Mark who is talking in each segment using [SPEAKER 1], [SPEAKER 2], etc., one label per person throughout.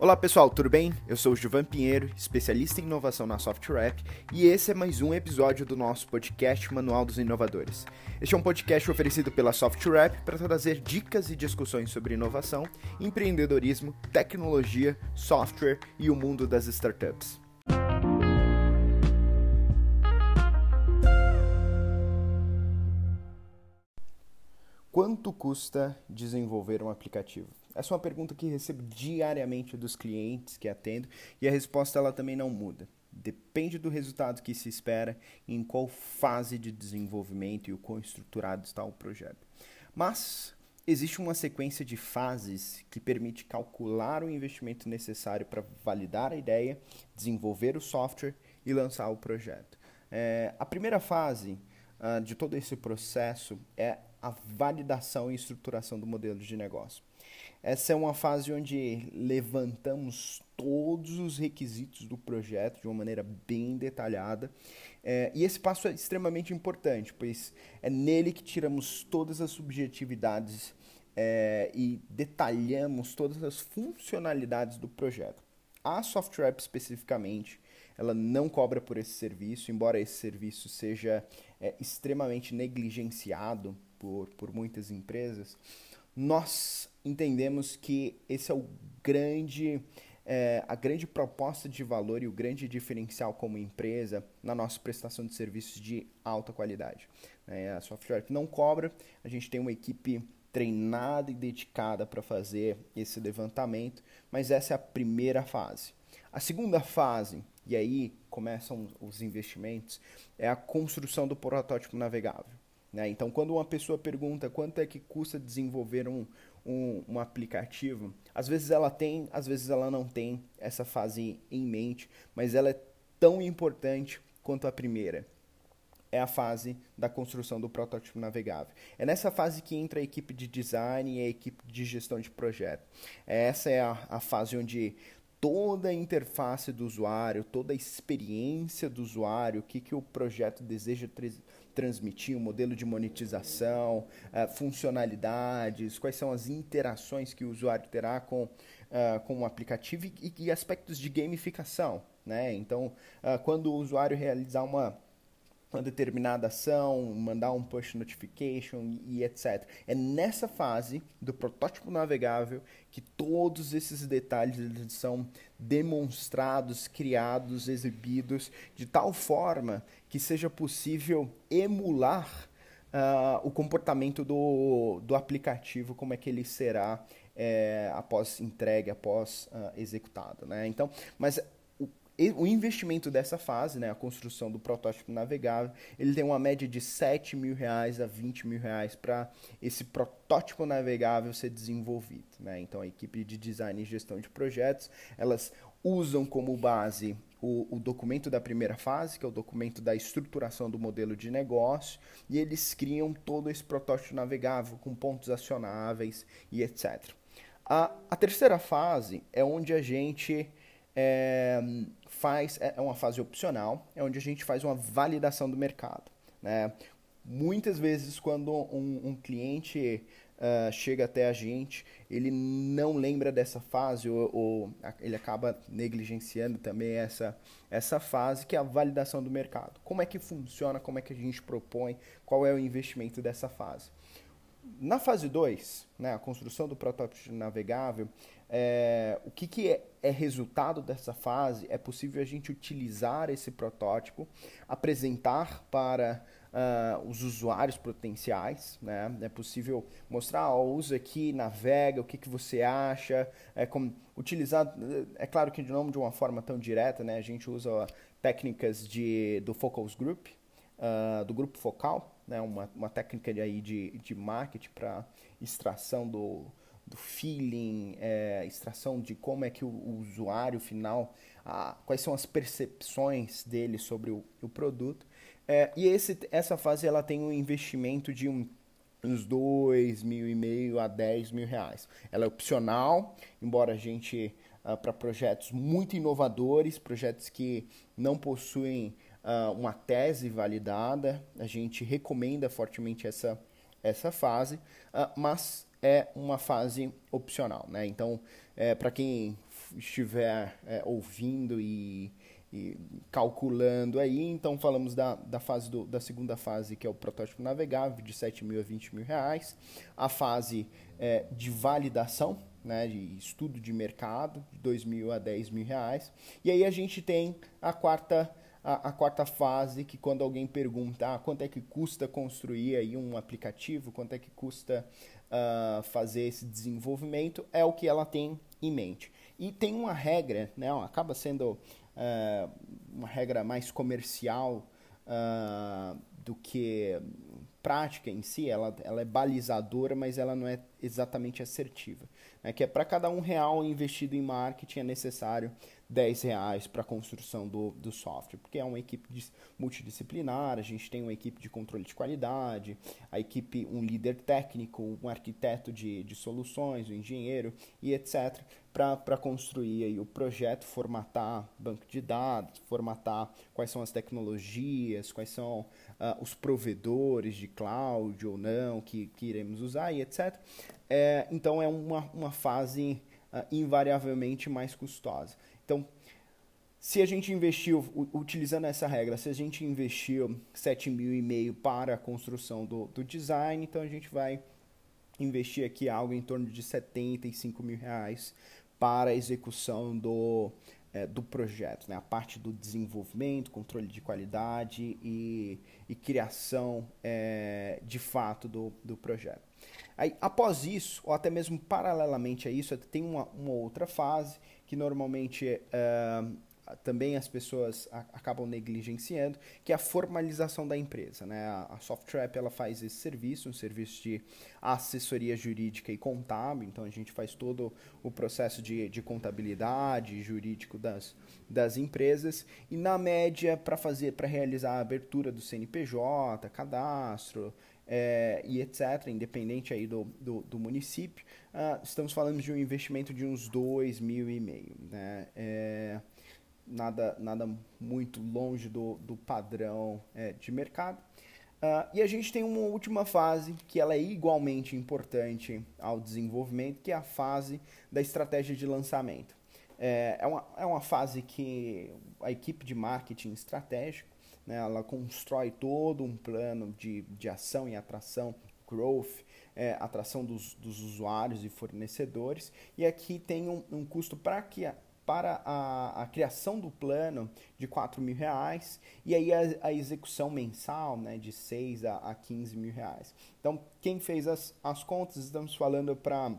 [SPEAKER 1] Olá pessoal, tudo bem? Eu sou o Juvan Pinheiro, especialista em inovação na Software App, e esse é mais um episódio do nosso podcast Manual dos Inovadores. Este é um podcast oferecido pela Software App para trazer dicas e discussões sobre inovação, empreendedorismo, tecnologia, software e o mundo das startups. Quanto custa desenvolver um aplicativo? Essa é uma pergunta que recebo diariamente dos clientes que atendo e a resposta ela também não muda. Depende do resultado que se espera em qual fase de desenvolvimento e o quão estruturado está o projeto. Mas existe uma sequência de fases que permite calcular o investimento necessário para validar a ideia, desenvolver o software e lançar o projeto. É, a primeira fase uh, de todo esse processo é a validação e estruturação do modelo de negócio. Essa é uma fase onde levantamos todos os requisitos do projeto de uma maneira bem detalhada. É, e esse passo é extremamente importante, pois é nele que tiramos todas as subjetividades é, e detalhamos todas as funcionalidades do projeto. A Software especificamente, ela não cobra por esse serviço, embora esse serviço seja é, extremamente negligenciado por, por muitas empresas, nós entendemos que esse é o grande, é, a grande proposta de valor e o grande diferencial como empresa na nossa prestação de serviços de alta qualidade. É, a Software não cobra, a gente tem uma equipe treinada e dedicada para fazer esse levantamento, mas essa é a primeira fase. A segunda fase, e aí começam os investimentos, é a construção do protótipo navegável. Né? Então, quando uma pessoa pergunta quanto é que custa desenvolver um, um, um, aplicativo, às vezes ela tem, às vezes ela não tem essa fase em mente, mas ela é tão importante quanto a primeira. É a fase da construção do protótipo navegável. É nessa fase que entra a equipe de design e a equipe de gestão de projeto. Essa é a, a fase onde toda a interface do usuário, toda a experiência do usuário, o que, que o projeto deseja transmitir, o modelo de monetização, uh, funcionalidades, quais são as interações que o usuário terá com, uh, com o aplicativo e, e, aspectos de gamificação. Né? Então, uh, quando o usuário realizar uma uma determinada ação, mandar um push notification e, etc. É nessa fase do protótipo navegável que todos esses detalhes são demonstrados, criados, exibidos de tal forma que seja possível emular uh, o comportamento do, do aplicativo, como é que ele será é, após entregue, após uh, executado. Né? Então, mas o investimento dessa fase, né, a construção do protótipo navegável, ele tem uma média de 7 mil reais a 20 mil reais para esse protótipo navegável ser desenvolvido. Né? Então, a equipe de design e gestão de projetos, elas usam como base o, o, documento da primeira fase, que é o documento da estruturação do modelo de negócio, e eles criam todo esse protótipo navegável com pontos acionáveis e etc. A, a terceira fase é onde a gente é, faz, é, é uma fase opcional, é onde a gente faz uma validação do mercado. Né? Muitas vezes, quando um, um cliente uh, chega até a gente, ele não lembra dessa fase ou, ou, ele acaba negligenciando também essa, essa fase que é a validação do mercado. Como é que funciona, como é que a gente propõe, qual é o investimento dessa fase. Na fase 2, né, a construção do protótipo navegável, é, o que, que é, é, resultado dessa fase? É possível a gente utilizar esse protótipo, apresentar para uh, os usuários potenciais, né? É possível mostrar, ó, usa aqui, navega, o que, que você acha, é como utilizar, é claro que não de uma forma tão direta, né? A gente usa técnicas de, do focus group, uh, do grupo focal, né? Uma, uma técnica de, aí de, de marketing para extração do do feeling, é, extração de como é que o, o usuário final, a, quais são as percepções dele sobre o, o produto. É, e esse, essa fase ela tem um investimento de um, uns dois mil e meio a 10 mil reais. Ela é opcional, embora a gente uh, para projetos muito inovadores, projetos que não possuem uh, uma tese validada, a gente recomenda fortemente essa, essa fase, uh, mas é uma fase opcional, né? Então, é, para quem estiver é, ouvindo e, e, calculando aí. Então falamos da, da fase do, da segunda fase, que é o protótipo navegável, de 7 mil a 20 mil reais. A fase é, de validação, né, de estudo de mercado, de 2 mil a 10 mil reais. E aí a gente tem a quarta a, a, quarta fase, que quando alguém pergunta ah, quanto é que custa construir aí um aplicativo, quanto é que custa uh, fazer esse desenvolvimento, é o que ela tem em mente. E tem uma regra, né, acaba sendo uh, uma regra mais comercial uh, do que prática em si, ela, ela é balizadora, mas ela não é exatamente assertiva. Né? Que é para cada um real investido em marketing é necessário 10 reais para a construção do, do software, porque é uma equipe multidisciplinar, a gente tem uma equipe de controle de qualidade, a equipe, um líder técnico, um arquiteto de, de soluções, um engenheiro e etc., para construir aí o projeto, formatar banco de dados, formatar quais são as tecnologias, quais são uh, os provedores de cloud ou não que, que iremos usar e etc. É, então é uma, uma fase uh, invariavelmente mais custosa. Então, se a gente investiu, utilizando essa regra, se a gente investiu 7 mil e meio para a construção do, do design, então a gente vai investir aqui algo em torno de 75 mil reais para a execução do, é, do projeto, né? a parte do desenvolvimento, controle de qualidade e, e criação é, de fato do, do projeto. Aí, após isso, ou até mesmo paralelamente a isso, tem uma, uma outra fase que normalmente uh, também as pessoas acabam negligenciando, que é a formalização da empresa. Né? A, SoftTrap ela faz esse serviço, um serviço de assessoria jurídica e contábil, então a gente faz todo o processo de, de contabilidade jurídico das, das empresas e na média para fazer para realizar a abertura do CNPJ, cadastro, é, e etc., independente aí do, do, do município, uh, estamos falando de um investimento de uns dois mil e meio, né? É, nada, nada muito longe do, do padrão é, de mercado. Uh, e a gente tem uma última fase que ela é igualmente importante ao desenvolvimento, que é a fase da estratégia de lançamento. É, é, uma, é uma fase que a equipe de marketing estratégico né? Ela constrói todo um plano de, de ação e atração, growth, é, atração dos, dos usuários e fornecedores. E aqui tem um, um custo para que para a, a, criação do plano de 4 mil reais e aí a, a execução mensal né, de 6 a, a 15 mil reais. Então, quem fez as, as contas, estamos falando para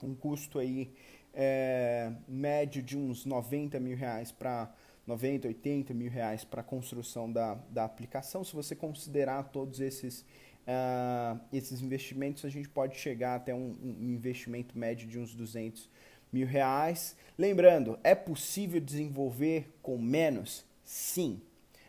[SPEAKER 1] um custo aí é, médio de uns 90 mil reais para 90, 80 mil reais para a construção da, da aplicação. Se você considerar todos esses, uh, esses investimentos, a gente pode chegar até um, um investimento médio de uns 200 mil reais. Lembrando, é possível desenvolver com menos? Sim,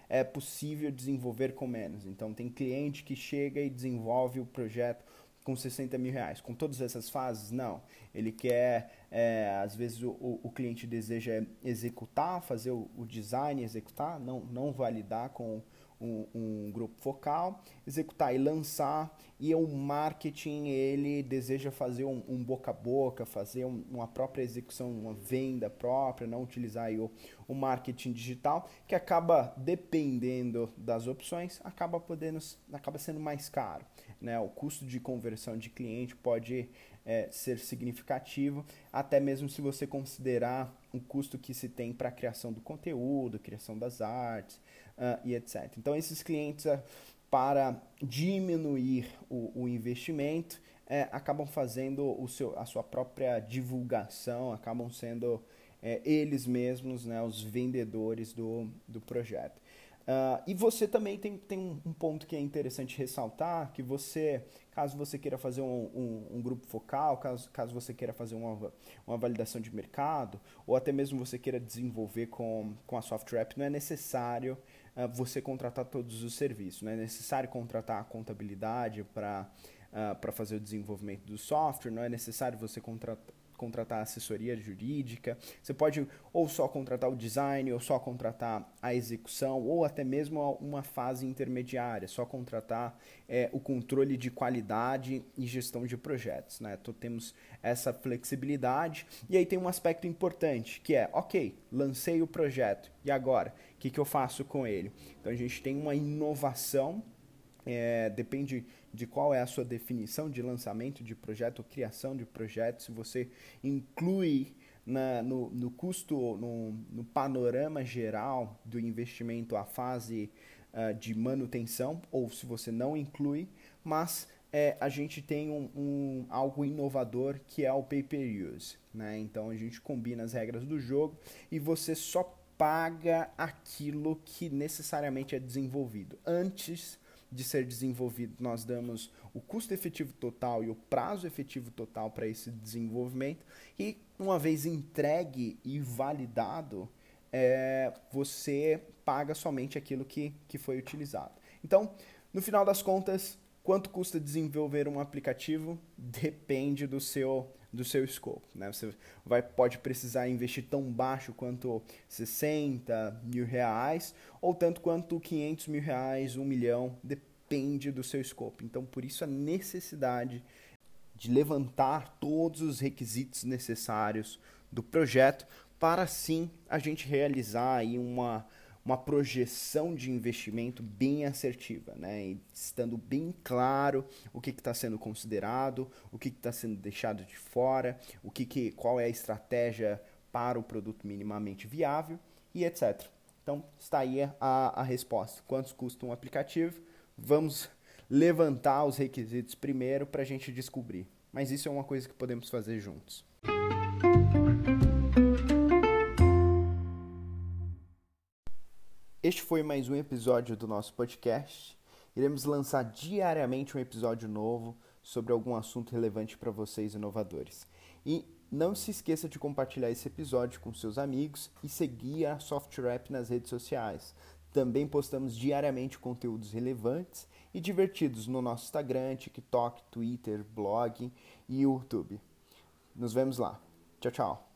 [SPEAKER 1] é possível desenvolver com menos. Então, tem cliente que chega e desenvolve o projeto com 60 mil reais. Com todas essas fases, não. Ele quer, é, às vezes o, o, cliente deseja executar, fazer o, o, design, executar, não, não validar com um, um, grupo focal, executar e lançar. E o marketing, ele deseja fazer um, um boca a boca, fazer uma própria execução, uma venda própria, não utilizar o, o marketing digital, que acaba dependendo das opções, acaba podendo, acaba sendo mais caro. Né? O custo de conversão de cliente pode é, ser significativo, até mesmo se você considerar o custo que se tem para a criação do conteúdo, criação das artes uh, e etc. Então, esses clientes, uh, para diminuir o, o investimento, é, acabam fazendo o seu, a sua própria divulgação, acabam sendo é, eles mesmos né, os vendedores do, do projeto. Uh, e você também tem, tem um ponto que é interessante ressaltar, que você, caso você queira fazer um, um, um, grupo focal, caso, caso você queira fazer uma, uma validação de mercado, ou até mesmo você queira desenvolver com, com a SoftRap, não é necessário uh, você contratar todos os serviços, não é necessário contratar a contabilidade para uh, fazer o desenvolvimento do software, não é necessário você contratar contratar assessoria jurídica, você pode ou só contratar o design, ou só contratar a execução, ou até mesmo uma fase intermediária, só contratar é, o controle de qualidade e gestão de projetos. Né? Então temos essa flexibilidade. E aí tem um aspecto importante, que é, ok, lancei o projeto, e agora? O que, que eu faço com ele? Então a gente tem uma inovação é, depende de qual é a sua definição de lançamento de projeto criação de projeto. Se você inclui na, no, no, custo, no, no, panorama geral do investimento a fase uh, de manutenção, ou se você não inclui, mas é, a gente tem um, um, algo inovador que é o pay-per-use. Né? Então a gente combina as regras do jogo e você só paga aquilo que necessariamente é desenvolvido. Antes de ser desenvolvido, nós damos o custo efetivo total e o prazo efetivo total para esse desenvolvimento, e uma vez entregue e validado, é, você paga somente aquilo que, que foi utilizado. Então, no final das contas, quanto custa desenvolver um aplicativo depende do seu do seu escopo. Né? Você vai, pode precisar investir tão baixo quanto 60 mil reais, ou tanto quanto 500 mil reais, 1 milhão, depende do seu escopo. Então, por isso a necessidade de levantar todos os requisitos necessários do projeto para sim a gente realizar aí uma, uma projeção de investimento bem assertiva, né? E estando bem claro o que está sendo considerado, o que está sendo deixado de fora, o que, que qual é a estratégia para o produto minimamente viável e etc. Então está aí a, a resposta. Quantos custa um aplicativo? Vamos levantar os requisitos primeiro para a gente descobrir. Mas isso é uma coisa que podemos fazer juntos. Este foi mais um episódio do nosso podcast. Iremos lançar diariamente um episódio novo sobre algum assunto relevante para vocês inovadores. E não se esqueça de compartilhar esse episódio com seus amigos e seguir a SoftRap nas redes sociais. Também postamos diariamente conteúdos relevantes e divertidos no nosso Instagram, TikTok, Twitter, blog e YouTube. Nos vemos lá. Tchau, tchau.